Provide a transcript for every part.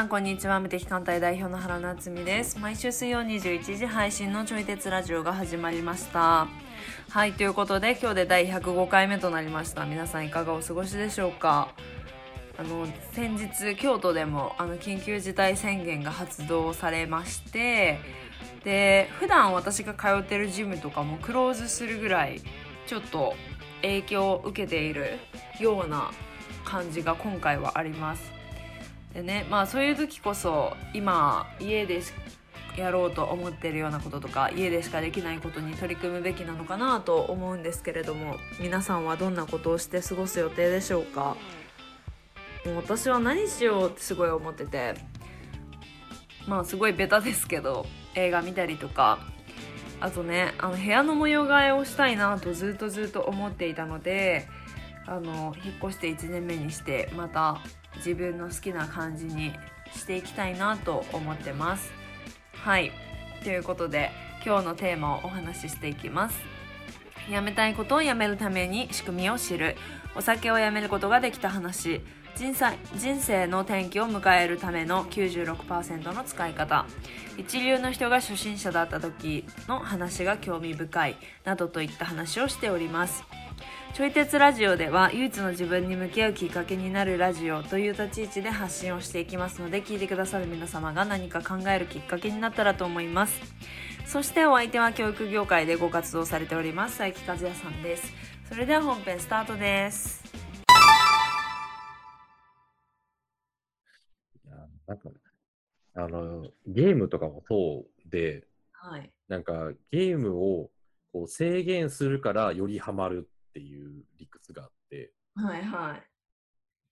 さんこんにちは。無敵艦隊代表の原夏実です。毎週水曜21時配信のちょい鉄ラジオが始まりました。はいということで今日で第105回目となりました。皆さんいかがお過ごしでしょうか？あの先日京都でもあの緊急事態宣言が発動されましてで普段私が通ってるジムとかもクローズするぐらいちょっと影響を受けているような感じが今回はあります。でねまあそういう時こそ今家でやろうと思ってるようなこととか家でしかできないことに取り組むべきなのかなと思うんですけれども皆さんはどんなことをして過ごす予定でしょうか？もう私は何しようってすごい思っててまあすごいベタですけど映画見たりとかあとねあの部屋の模様替えをしたいなとずっとずっと思っていたのであの引っ越して1年目にしてまた自分の好きな感じにしていきたいなと思ってます。はい。ということで今日のテーマをお話ししていきます。やめたいことをやめるために仕組みを知る。お酒をやめることができた話。人生人生の転機を迎えるための96%の使い方。一流の人が初心者だった時の話が興味深い。などといった話をしております。ちょい鉄ラジオでは唯一の自分に向き合うきっかけになるラジオという立ち位置で発信をしていきますので聞いてくださる皆様が何か考えるきっかけになったらと思います。そしてお相手は教育業界でご活動されております佐伯和也さんです。それでは本編スタートです。いやなんかあのゲームとかもそうではい。なんかゲームをこう制限するからよりハマるっていう理屈があって。はいはい。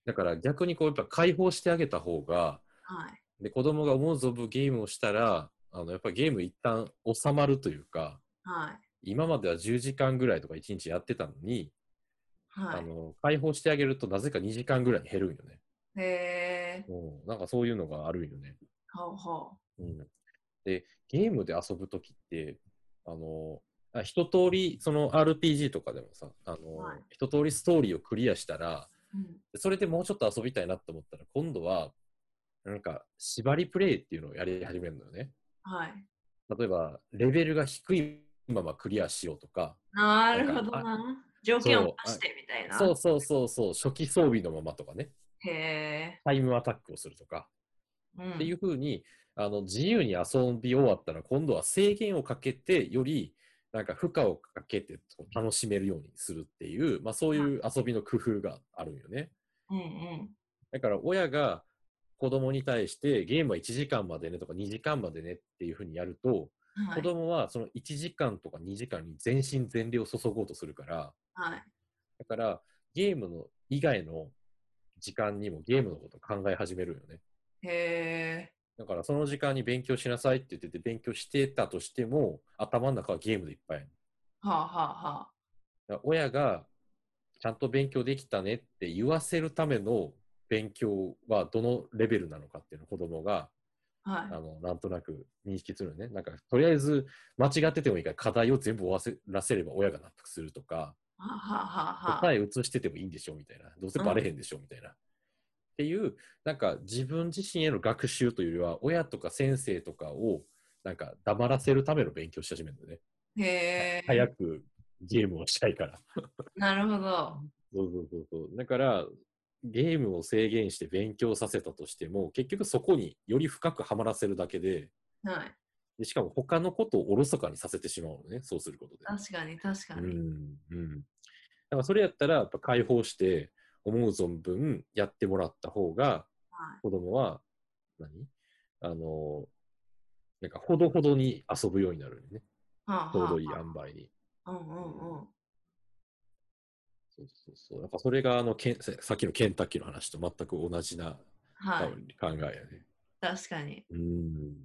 だから逆にこうやっぱ解放してあげた方がはい。で子供が思う存分ゲームをしたらあのやっぱりゲーム一旦収まるというかはい。今までは10時間ぐらいとか1日やってたのに、はい。あの解放してあげるとなぜか2時間ぐらいに減るんよね。へえうん、なんかそういうのがあるんよね。ほうほうん、で、ゲームで遊ぶときって、あの、あ一通り、その RPG とかでもさ、あの、はい。一通りストーリーをクリアしたら、う、うん、それでもうちょっと遊びたいなって思ったら、今度は、なんか、縛りプレイっていうのをやり始めるのよね。はい。例えば、レベルが低いままクリアしようとか、なるほどな。条件を出してみたいな。そうそうそうそう、初期装備のままとかね、へえ、タイムアタックをするとか、うん、っていうふうにあの自由に遊び終わったら今度は制限をかけてよりなんか負荷をかけて楽しめるようにするっていう、まあ、そういう遊びの工夫があるんよね。うんうんだから親が子供に対してゲームは1時間までねとか2時間までねっていうふうにやると、はい子供はその1時間とか2時間に全身全霊を注ごうとするからはいだからゲームの以外の時間にもゲームのことを考え始めるよね。へえだからその時間に勉強しなさいって言ってて勉強してたとしても頭の中はゲームでいっぱい。はあはあはだから親がちゃんと勉強できたねって言わせるための勉強はどのレベルなのかっていうのを子供があはいあのなんとなく認識するよね。なんかとりあえず間違っててもいいから課題を全部終わせらせれば親が納得するとかはあはあはあはあ答え写しててもいいんでしょみたいなどうせバレへんでしょみたいな。っていうなんか自分自身への学習というよりは親とか先生とかをなんか黙らせるための勉強し始めるんだよね。へえ早くゲームをしたいから。なるほどそうそうそうそう。だからゲームを制限して勉強させたとしても結局そこにより深くはまらせるだけではいでしかも他のことをおろそかにさせてしまうのねそうすることで。確かに確かに、うんうん。だからそれやったらやっぱ解放して思う存分やってもらった方がはい。子供は何？あのなんかほどほどに遊ぶようになるよね。はあちょうどいいは塩梅に。あうんうんうん。そうそうそう。やっぱそれがあのけんささっきのケンタッキーの話と全く同じなはい。考えやね。確かに。うん。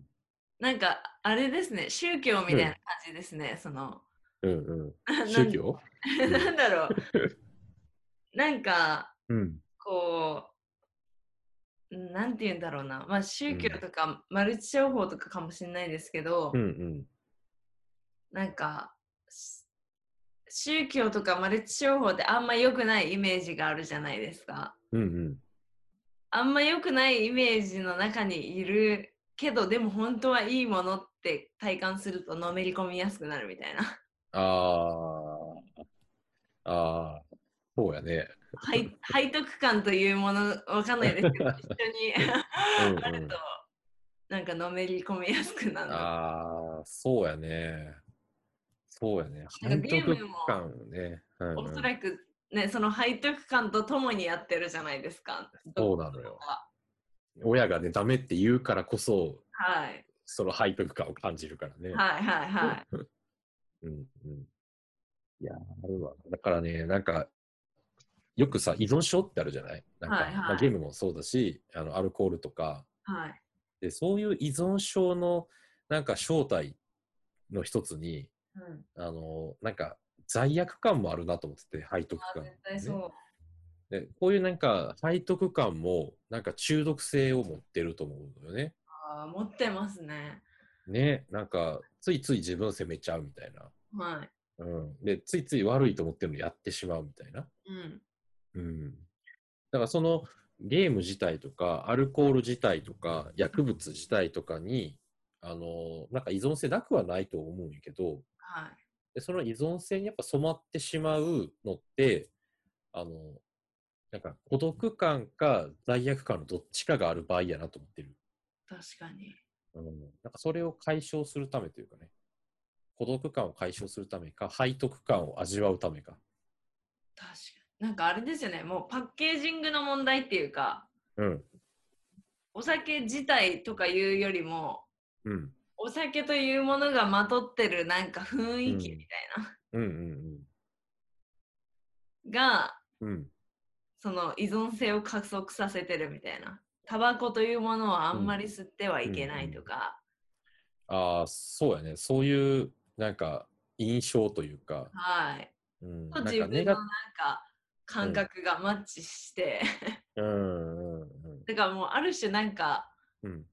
なんかあれですね。宗教みたいな感じですね、その。うんうん。宗教？なんだろうなんかうん。こうなんて言うんだろうなまあ宗教とか、マルチ商法とかかもしれないですけど、うんうん。なんかし宗教とかマルチ商法ってあんま良くないイメージがあるじゃないですか。うんうん。あんま良くないイメージの中にいるけどでも本当はいいものって体感するとのめり込みやすくなるみたいな ああ、そうやね。背背徳感というものわかんないですけど 一緒にあるとなんかのめり込みやすくなるああ、そうやね。そうやね。背徳感ね。うんうんおそらくねその背徳感とともにやってるじゃないですかそうなのよは親がね、ダメって言うからこそ、はいその背徳感を感じるからね。はいはいはい うんうん。いや、あるわ。だからね、なんか、よくさ、依存症ってあるじゃない？なんか、はいはいまあ、ゲームもそうだし、あのアルコールとかはいで、そういう依存症のなんか正体の一つに、うんあの、なんか罪悪感もあるなと思ってて、背徳あ感、絶対そうで。こういうなんか背徳感もなんか中毒性を持ってると思うのよね。あー持ってますねね、なんかついつい自分を責めちゃうみたいな。はいうん。で、ついつい悪いと思ってるのやってしまうみたいな。うんうん。だからそのゲーム自体とか、アルコール自体とか、薬物自体とかに、あの、なんか依存性なくはないと思うんやけど、はいでその依存性にやっぱ染まってしまうのって、あの、なんか孤独感か罪悪感のどっちかがある場合やなと思ってる。確かにうん。なんかそれを解消するためというかね、孤独感を解消するためか、背徳感を味わうためか。確かになんかあれですよねもうパッケージングの問題っていうかうん。お酒自体とかいうよりもうん。お酒というものがまとってるなんか雰囲気みたいうんうんながうん。うん。その依存性を加速させてるみたいなタバコというものはあんまり吸ってはいけないとか、ああ、そうやね。そういう、なんか、印象というか、はいうん、自分のなんか感覚がマッチして、うんうんうんだからもうある種なんか、うん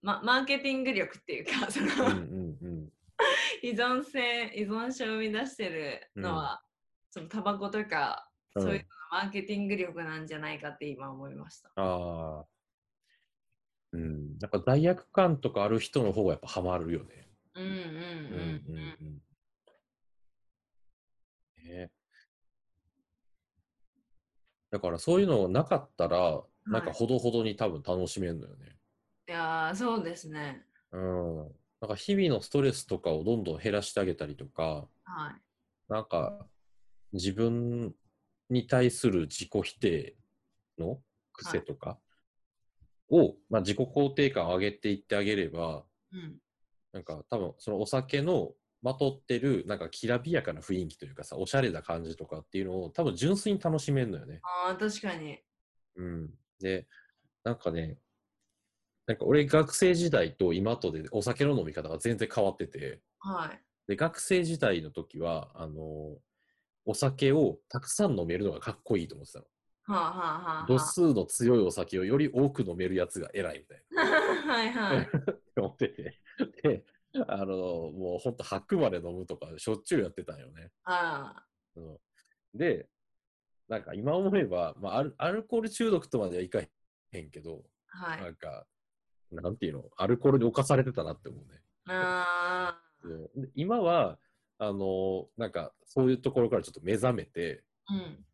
ま、マーケティング力っていうか その、うんうんうん依存性依存症を生み出してるのは、そのタバコとか、うんそういうマーケティング力なんじゃないかって今思いました。ああ。うん。なんか罪悪感とかある人の方がやっぱハマるよね。うんうんうんうんうんうん。ねだからそういうのなかったら、なんかほどほどに多分楽しめるのよね。いやーそうですね。うん。なんか日々のストレスとかをどんどん減らしてあげたりとか、はい。なんか自分に対する自己否定の癖とかを、まあ、自己肯定感を上げていってあげれば、うん。なんか多分そのお酒のまとってるなんかきらびやかな雰囲気というかさ、おしゃれな感じとかっていうのを多分純粋に楽しめるのよね。ああ、確かに。うん。で、なんかね、なんか俺学生時代と今とでお酒の飲み方が全然変わってて、はい。で、学生時代の時は、あのお酒をたくさん飲めるのがかっこいいと思ってたの。はあはあはあ度は数の強いお酒をより多く飲めるやつが偉いみたいな。あ。はいはい。思ってて。で、あのもうほんと吐くまで飲むとかしょっちゅうやってたんよね。あうんで、なんか今思えば、まあアル、アルコール中毒とまではいかへんけど、あ。はい。なんか、なんていうの、アルコールに侵されてたなって思うね。あ今は、あのなんかそういうところからちょっと目覚めて、あ。うん。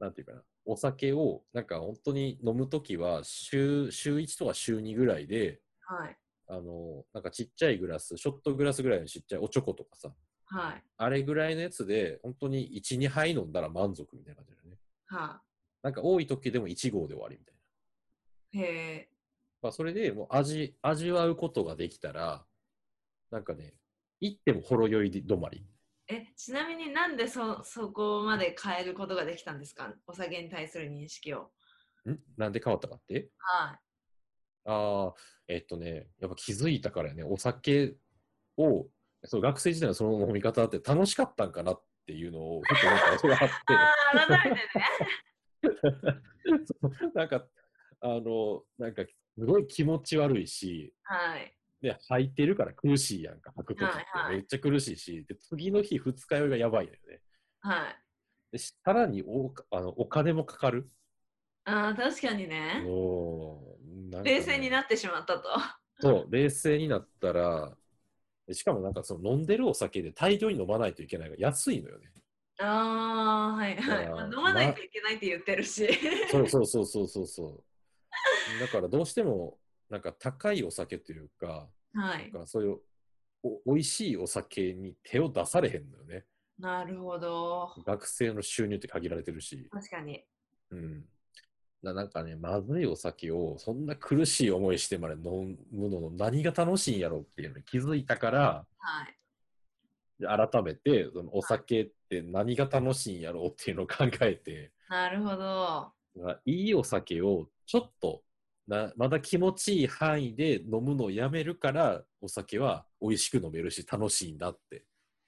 なんていうかな、お酒をなんか本当に飲むときは週、週1とか週2ぐらいで、はい。あのなんかちっちゃいグラス、ショットグラスぐらいのちっちゃいおちょことかさ、はい。あれぐらいのやつで、本当に1、2杯飲んだら満足みたいな感じだよね。はなんか多い時でも1合で終わりみたいな。あ。へえ。まあ、それでもう味、味わうことができたら、なんかね、行ってもほろ酔い止まり。え、ちなみになんでそ、そこまで変えることができたんですか？お酒に対する認識を。ん？なんで変わったかって？はい。ああ、えっとね、やっぱ気づいたからやね、お酒を、そう学生時代のその飲み方って楽しかったんかなっていうのを、ふとなんかそれがあって。ああ、改めてね。なんか、あの、なんか、すごい気持ち悪いし、はい。で、吐いてるから苦しいやんか、吐くときってめっちゃ苦しいし、で、次の日二日酔いがやばいのよね。はい。で、さらにおあのお金もかかる。ああ、確かにね。もうなんかね冷静になってしまったと。そう、冷静になったら、でしかもなんかその飲んでるお酒で大量に飲まないといけないから安いのよね。ああ、はいはい。まあ飲まないといけないって言ってるし。そうそうそうそうそうそう。だからどうしてもなんか高いお酒というか、はい。なんかそういうお美味しいお酒に手を出されへんのよね。なるほど。学生の収入って限られてるし。確かに。うん。ななんかね、まずいお酒をそんな苦しい思いしてまで飲むのの何が楽しいんやろっていうのに気づいたから、はい。で改めてそのお酒って何が楽しいんやろうっていうのを考えて、なるほど。まあいいお酒をちょっとなまだ気持ちいい範囲で飲むのをやめるからお酒は美味しく飲めるし楽しいんだって。っ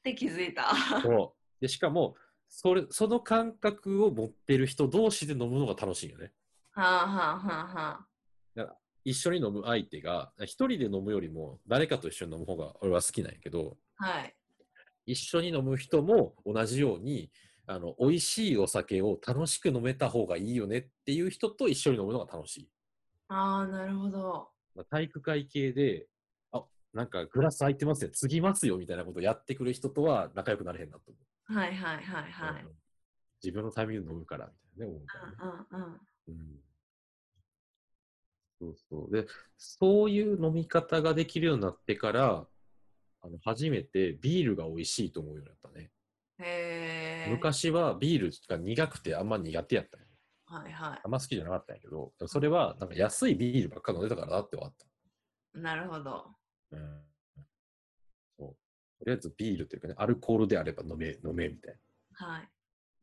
て気づいた。そうでしかもそれその感覚を持ってる人同士で飲むのが楽しいよね。はあはあはあは一緒に飲む相手が一人で飲むよりも誰かと一緒に飲む方が俺は好きなんやけどあ。はい。一緒に飲む人も同じようにあの美味しいお酒を楽しく飲めた方がいいよねっていう人と一緒に飲むのが楽しい。ああ、なるほど。まあ、体育会系で、あなんかグラス空いてますよ、継ぎますよみたいなことをやってくる人とは仲良くなれへんなと思う。はいはいはいはい。うん自分のタイミングで飲むからみたいなね、思うからね。うんうんうん。うんそうそう。で、そういう飲み方ができるようになってから、あの初めてビールが美味しいと思うようになったね。へえ。昔はビールが苦くてあんま苦手やったんよはいはあんま好きじゃなかったんやけど、それはなんか安いビールばっか飲んでたからだって終わっい。なるほど。た。うん。そう。とりあえずビールというかね、アルコールであれば飲め、飲めみたいな。はい。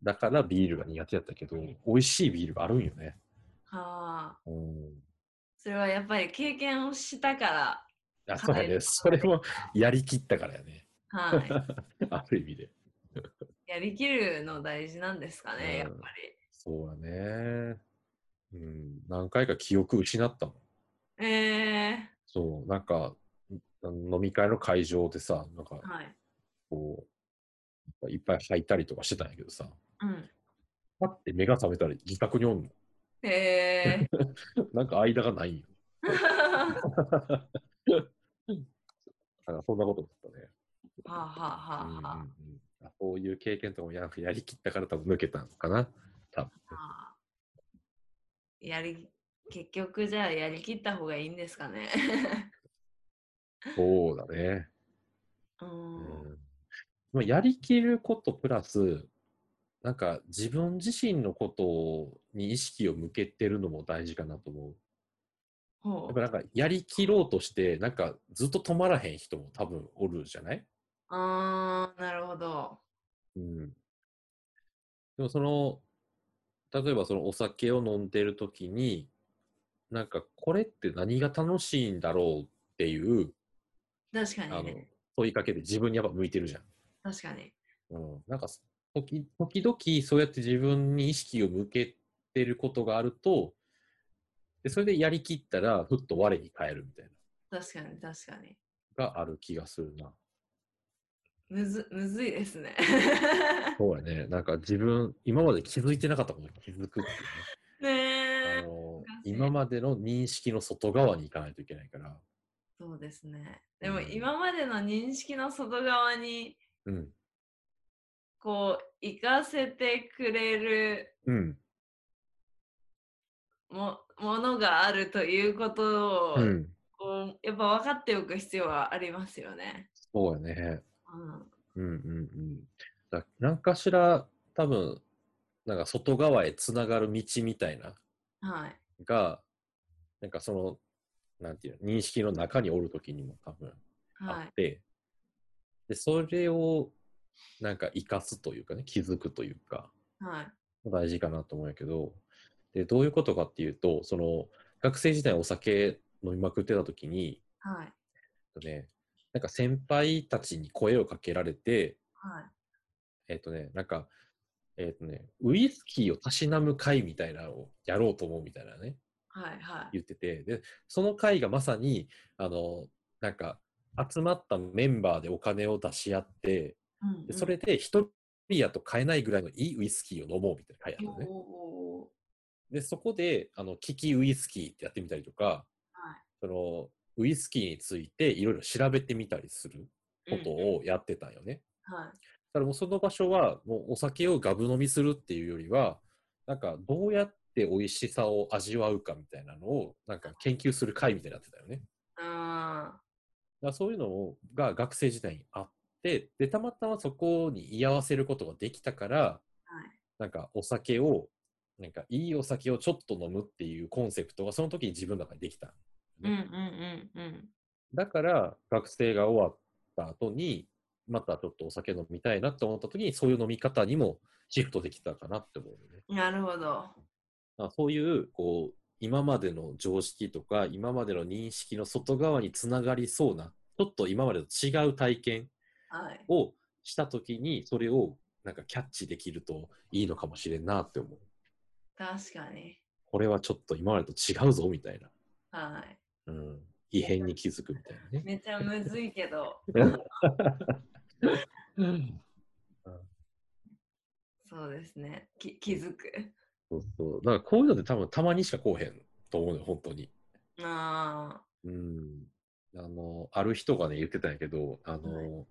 だからビールが苦手やったけど、美味しいビールがあるんよね。はあ。うん。それはやっぱり経験をしたから。あ、そうだね。はいそれもやりきったからやね。はい。ある意味で。やりきるの大事なんですかね、やっうんぱり。そうだね。うん。何回か記憶失ったもん。ええそう。なんか、ん飲み会の会場でさ、なんか、はい。こう、いっぱい吐いたりとかしてたんやけどさ、うん。パッて目が覚めたら自宅におんの。へえ なんか間がないんよ。だからそんなことだったね。はあはあはあはうんあそういう経験とかもややりきったから多分抜けたのかな。多分あはあ。やり、結局じゃあやりきった方がいいんですかね。そうだね。う。うんやりきることプラス、なんか自分自身のことに意識を向けてるのも大事かなと思う。やっぱ。なんかやりきろうとして、なんかずっと止まらへん人も多分おるじゃない？あー、なるほど。うん。でもその、例えばそのお酒を飲んでるときに、なんかこれって何が楽しいんだろうっていう、確かあのにね。、問いかけで自分にやっぱ向いてるじゃん。確かに。うん。なんか、時時々そうやって自分に意識を向けてることがあると、でそれでやりきったら、ふっと我に返るみたいな、確かに確かに。がある気がするな。むず、むずいですね。そうやね。なんか自分、今まで気づいてなかったことに気づくっていうね。ねえ。あの今までの認識の外側に行かないといけないから。そうですね。でもうん今までの認識の外側にうん。こう行かせてくれるうん。もものがあるということを、うん。こうやっぱ分かっておく必要はありますよね。そうやね。うん、うんうんうん。だなんかしら、多分、なんか外側へつながる道みたいな、はい。が、なんかその、なんていうの、認識の中におるときにも多分あはい。って、で、それを、なんか生かすというかね、気づくというか、はい。大事かなと思うんやけど、で、どういうことかっていうと、その、学生時代お酒飲みまくってた時に、はい。ね、なんか先輩たちに声をかけられて、はい。えっ、とね、なんか、えっ、とね、ウイスキーをたしなむ会みたいなのをやろうと思うみたいなね、はい。はい。言ってて、で、その会がまさに、あの、なんか、集まったメンバーでお金を出し合って、うんでそれで一人やと買えないぐらいのいいウイスキーを飲もうみたいな会やったのね。おで、そこで、あの、利きウイスキーってやってみたりとか、はいその、ウイスキーについていろいろ調べてみたりすることをやってたんよね。はい。だからもうその場所は、もうお酒をガブ飲みするっていうよりは、なんかどうやって美味しさを味わうかみたいなのを、なんか研究する会みたいになってたよね。あだからそういうのが学生時代にあって、で、たまたまそこに居合わせることができたから、ーはい。なんかお酒を、なんかいいお酒をちょっと飲むっていうコンセプトがその時に自分の中にできた。うんうんうんうん。だから学生が終わった後に、またちょっとお酒飲みたいなって思った時に、そういう飲み方にもシフトできたかなって思うよね。なるほど。あそういう、こう、今までの常識とか、今までの認識の外側につながりそうな、ちょっと今までと違う体験はい。をした時に、それをなんかキャッチできるといいのかもしれんなって思う。確かに。これはちょっと今までと違うぞみたいな。はい。うん。異変に気づくみたいなね。めちゃむずいけど、そうですね。き気づく。そうそう。だからこういうのって多分たまにしかこうへんと思うのよ、本当に。あうん。あの、ある人がね、言ってたんやけど、あの、は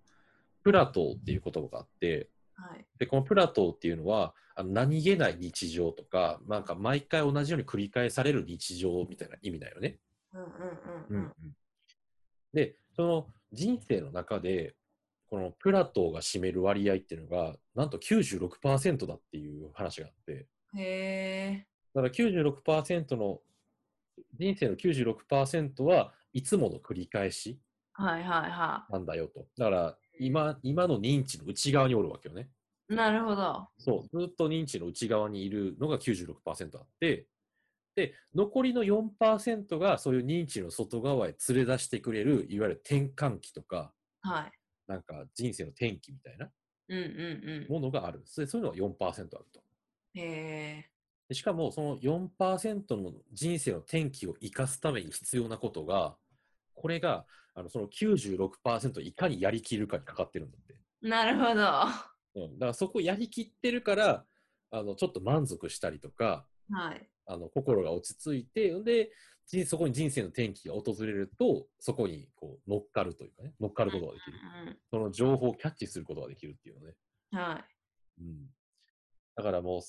プラトーっていう言葉があって、あ。はい。で、このプラトーっていうのは、あの何気ない日常とか、なんか毎回同じように繰り返される日常みたいな意味だよね。で、その人生の中で、このプラトーが占める割合っていうのが、なんと96%だっていう話があって、へえ。だから96%の、人生の96%はいつもの繰り返しはいはいはなんだよと。だから今、今の認知の内側におるわけよね。い。なるほど。そう、ずっと認知の内側にいるのが96%あって、で、残りの4%がそういう認知の外側へ連れ出してくれる、いわゆる転換期とか、はい。なんか人生の転機みたいなうんうんものがあるんです。でそういうのが4%あると。うん。へえ。でしかも、その4%の人生の転機を生かすために必要なことが、これが、あのその96%いかにやりきるかにかかってるんだって。なるほど。はうん、だからそこやりきってるから、あのちょっと満足したりとか、い。あの心が落ち着いて、で、人そこに人生の転機が訪れると、そこにこう乗っかるというかね、乗っかることができる。その情報をキャッチすることができるっていうのね。うん。はい。うん、だからもう、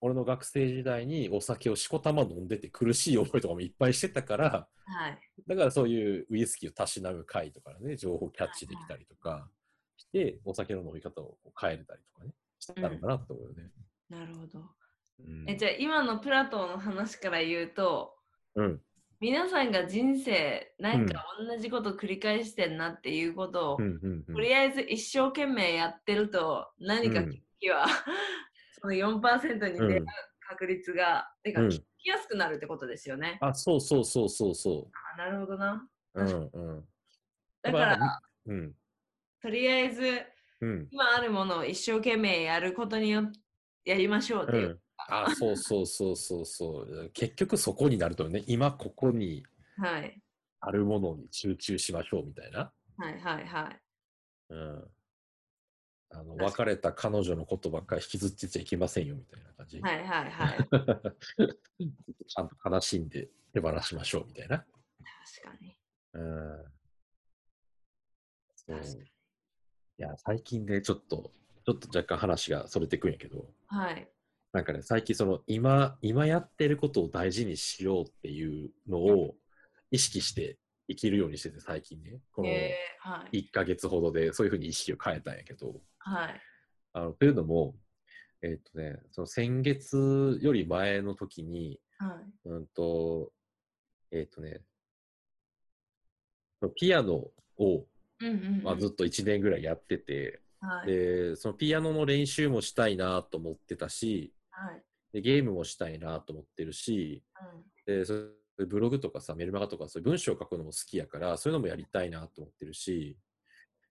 俺の学生時代にお酒をしこたま飲んでて苦しい思いとかもいっぱいしてたから、はい。だからそういうウイスキーをたしなむ会とかね、情報をキャッチできたりとかして、お酒の飲み方を変えれたりとかね、したのかなと思うよね。なるほど。うんえ、じゃあ今のプラトーの話から言うと、うん。皆さんが人生なんか同じこと繰り返してんなっていうことを、うんうんうんとりあえず一生懸命やってると何かうん聞きは、その4%に出会う確率が、てかうん聞きやすくなるってことですよね。あ、そうそうそうそうそあなるほどな。う。うんうん。だから、うん。とりあえずうん。今あるものを一生懸命やることによってやりましょうっていう。うん、あ、そうそうそうそうそう。結局そこになるとね、今ここにはい。あるものに集中しましょうみたいな。はいはいはい。うん。あの別れた彼女のことばっかり引きずってちゃいけませんよみたいな感じ。はいはいはい。ちゃんと悲しんで手放しましょうみたいな。確かに。うん。そう。いや、最近ね、ちょっと、ちょっと若干話がそれてくんやけど、はい。なんかね、最近その今、今やってることを大事にしようっていうのを意識して生きるようにしてて、最近ね。このえー、はい。1ヶ月ほどでそういうふうに意識を変えたんやけど、はい。あのというのも、えっ、とね、その先月より前の時に、はい。うんと、えっ、とね、ピアノを、うんうん、うん。まあ、ずっと1年ぐらいやってて、はい。で、そのピアノの練習もしたいなと思ってたし、はい。でゲームもしたいなと思ってるし、でそういうブログとかさ、メルマガとかそういう文章を書くのも好きやから、そういうのもやりたいなと思ってるし、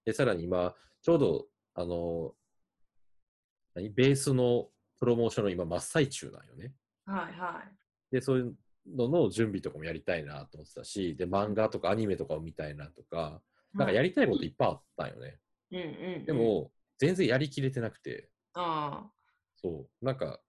で、さらに今、ちょうど、あの、何？ベースのプロモーションの今真っ最中なんよね。うん。はいはい。で、そういうのの準備とかもやりたいなと思ってたし、で、漫画とかアニメとかを見たいなとか、なんかやりたいこといっぱいあったんよね。うんうんうん、でも、全然やりきれてなくて、あそう、なんか、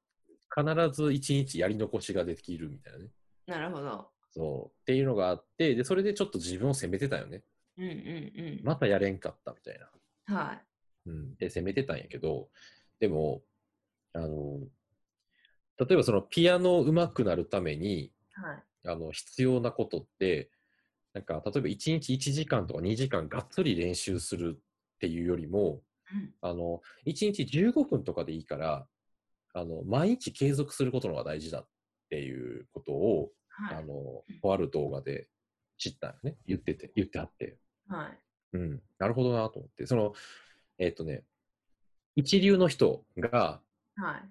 必ず一日やり残しができるみたいなね。なるほど。そう。っていうのがあって、で、それでちょっと自分を責めてたよね。うんうんまたやれんかったみたいな。うん。はい。うん。で、責めてたんやけど、でも、あの、例えばそのピアノ上手くなるために、はい。あの、必要なことって、なんか、例えば1日1時間とか2時間がっつり練習するっていうよりも、うんあの、1日15分とかでいいから、あの、毎日継続することのが大事だっていうことを、はい。あの、とある動画で知ったよね。言ってて、言ってあって。はい。うん、なるほどなと思って。その、えっ、とね、一流の人が、はい。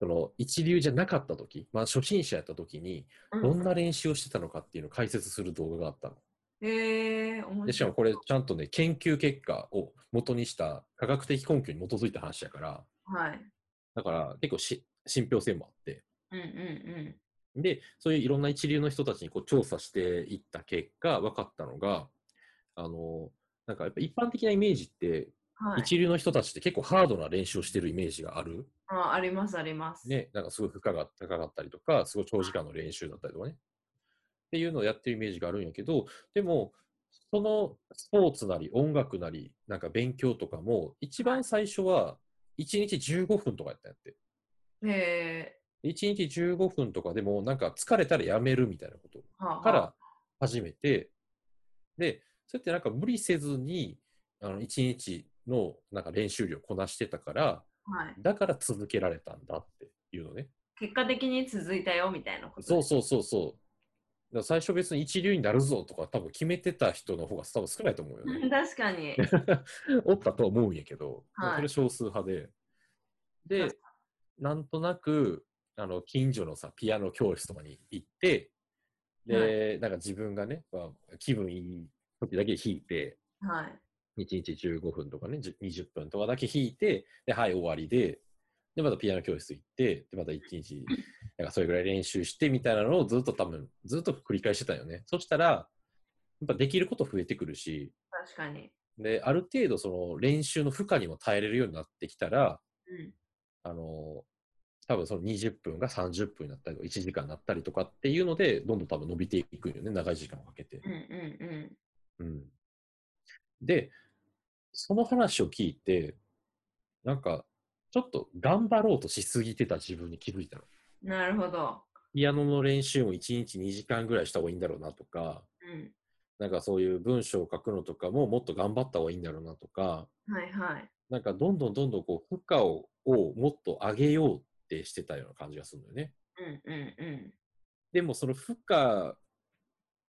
その一流じゃなかった時、まあ初心者やった時に、うどんな練習をしてたのかっていうのを解説する動画があったの。へえー、面白い。でしかもこれちゃんとね、研究結果を元にした科学的根拠に基づいた話やから、はい。だから結構し信憑性もあって、うんうんうん。で、そういういろんな一流の人たちにこう調査していった結果、分かったのが、あの、なんかやっぱ一般的なイメージって、はい。一流の人たちって結構ハードな練習をしてるイメージがある？あありますあります。ね、なんかすごい負荷が高かったりとか、すごい長時間の練習だったりとかね。っていうのをやってるイメージがあるんやけど、でも、そのスポーツなり音楽なり、なんか勉強とかも、一番最初は1日15分とかやったんやって。へ1日15分とかでも、なんか疲れたらやめるみたいなことから始めて、で、そうやってなんか無理せずに、あの1日のなんか練習量こなしてたから、はい。だから続けられたんだっていうのね。結果的に続いたよみたいなこと。そうそうそうそう。最初別に一流になるぞとか多分決めてた人の方が多分少ないと思うよね。確かに。おったと思うんやけど、はいそれ少数派で。で、なんとなく、あの、近所のさ、ピアノ教室とかに行って、で、なんか自分がね、まあ、気分いい時だけ弾いて、はい。1日15分とかね、10 20分とかだけ弾いて、で、はい、終わりで、で、またピアノ教室行って、で、また1日、なんかそれぐらい練習してみたいなのをずっと多分、ずっと繰り返してたよね。そしたら、やっぱできること増えてくるし、確かに。で、ある程度その練習の負荷にも耐えれるようになってきたら、うん。あの、多分その20分が30分になったりとか、1時間になったりとかっていうので、どんどん多分伸びていくんよね、長い時間をかけて。うんうんうん。で、その話を聞いて、なんか、ちょっと頑張ろうとしすぎてた自分に気づいたの。うん。なるほど。ピアノの練習も1日2時間ぐらいした方がいいんだろうなとか、うん。なんかそういう文章を書くのとかももっと頑張った方がいいんだろうなとか、はいはい。なんかどんどんどんどんこう負荷ををもっと上げようってしてたような感じがするんだよね。うんうんでもその負荷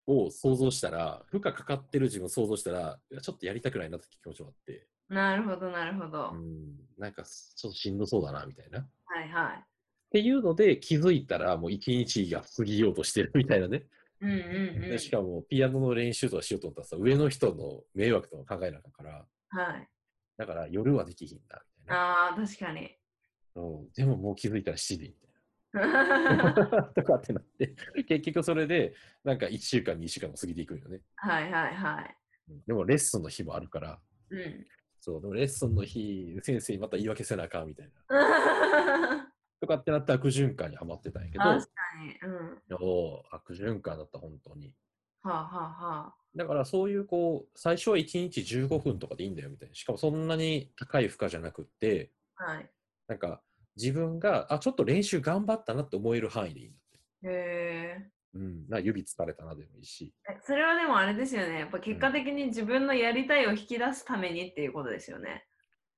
を想像したら、負荷かかってる自分を想像したら、ちょっとやりたくないなって気持ちもあって、うん。なるほどなるほど。うん、なんかちょっとしんどそうだなみたいな。っはいはい。ていうので気づいたらもう一日が過ぎようとしてるみたいなね。うんうんうん。でしかもピアノの練習とかしようと思ったらさ、上の人の迷惑とか考えなあかんから、はい。だから夜はできひんなみたいな。ああ、確かに。うん、でももう気づいたら7時みたいな。は とかってなって、結局それで、なんか1週間、2週間も過ぎていくんよね。いはいはい。うんでもレッスンの日もあるから、うん。そう、でもレッスンの日、先生にまた言い訳せなあかんみたいな。とかってなって悪循環にはまってたんやけど、確かに。うん。おー悪循環だった、本当に。はあはあはだからそういうこう、最初は1日15分とかでいいんだよみたいな。しかもそんなに高い負荷じゃなくって、あ。はい。なんか自分が、あ、ちょっと練習頑張ったなって思える範囲でいいんだって。へえ。うん。な指疲れたなでもいいし。えそれはでもあれですよね。やっぱ結果的に自分のやりたいを引き出すためにっていうことですよね。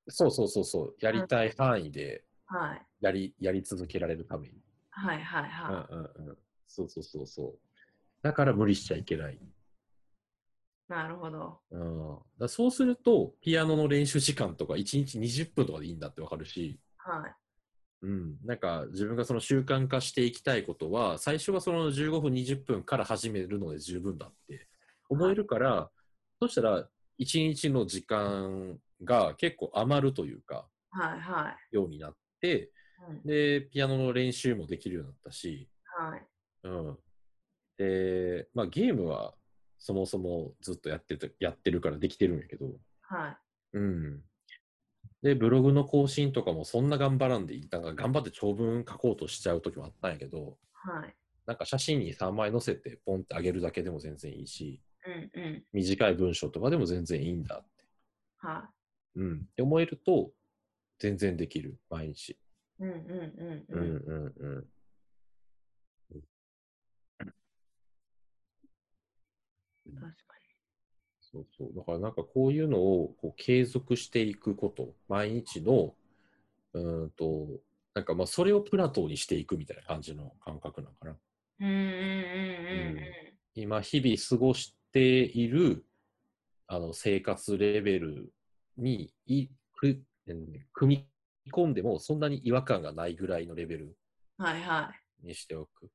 そうそうそうそう。やりたい範囲ではい。やり、やり続けられるために。はいはいうんはうんうん。そうそうそうそう。だから無理しちゃいけない。い。なるほど。うん、そうすると、ピアノの練習時間とか1日20分とかでいいんだってわかるし、はい。うん、なんか自分がその習慣化していきたいことは、最初はその15分、20分から始めるので十分だって思えるから、そしたら1日の時間が結構余るというか、はいはようになって、い。うん、で、ピアノの練習もできるようになったし、はい。うん。で、まあゲームはそもそもずっとやっててやってるからできてるんやけど、はい。うん。で、ブログの更新とかもそんな頑張らんでいい。なんか頑張って長文書こうとしちゃう時もあったんやけど、はい。なんか写真に3枚載せてポンってあげるだけでも全然いいし、うんうん。短い文章とかでも全然いいんだって。はうん。って思えると、全然できる、毎日。い。うんうんうんううんん。うんうん。確かそうそう。だからなんかこういうのをこう継続していくこと、毎日の、うーんと、なんかまあそれをプラトーにしていくみたいな感じの感覚なのかな。に。うんうんうんうん今、日々過ごしているあの生活レベルにいく、うん組み込んでもそんなに違和感がないぐらいのレベルにしておく。い。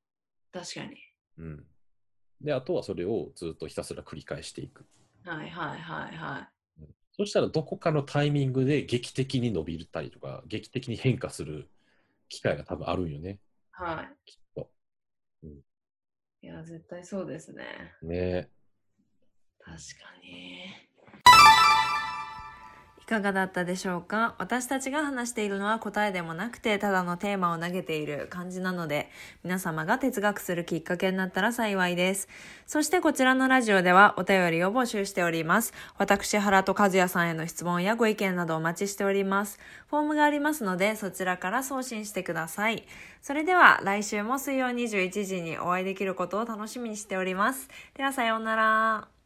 確かに。うん。で、あとはそれをずっとひたすら繰り返していく。はいはいはいはそしたらどこかのタイミングで劇的に伸びたりとか、劇的に変化する機会が多分あるんよね、い。はきっと。い。いや、絶対そうですね。ね確かに。いかがだったでしょうか？私たちが話しているのは答えでもなくてただのテーマを投げている感じなので皆様が哲学するきっかけになったら幸いです。そしてこちらのラジオではお便りを募集しております。私原と和也さんへの質問やご意見などお待ちしております。フォームがありますのでそちらから送信してください。それでは来週も水曜21時にお会いできることを楽しみにしております。ではさようなら。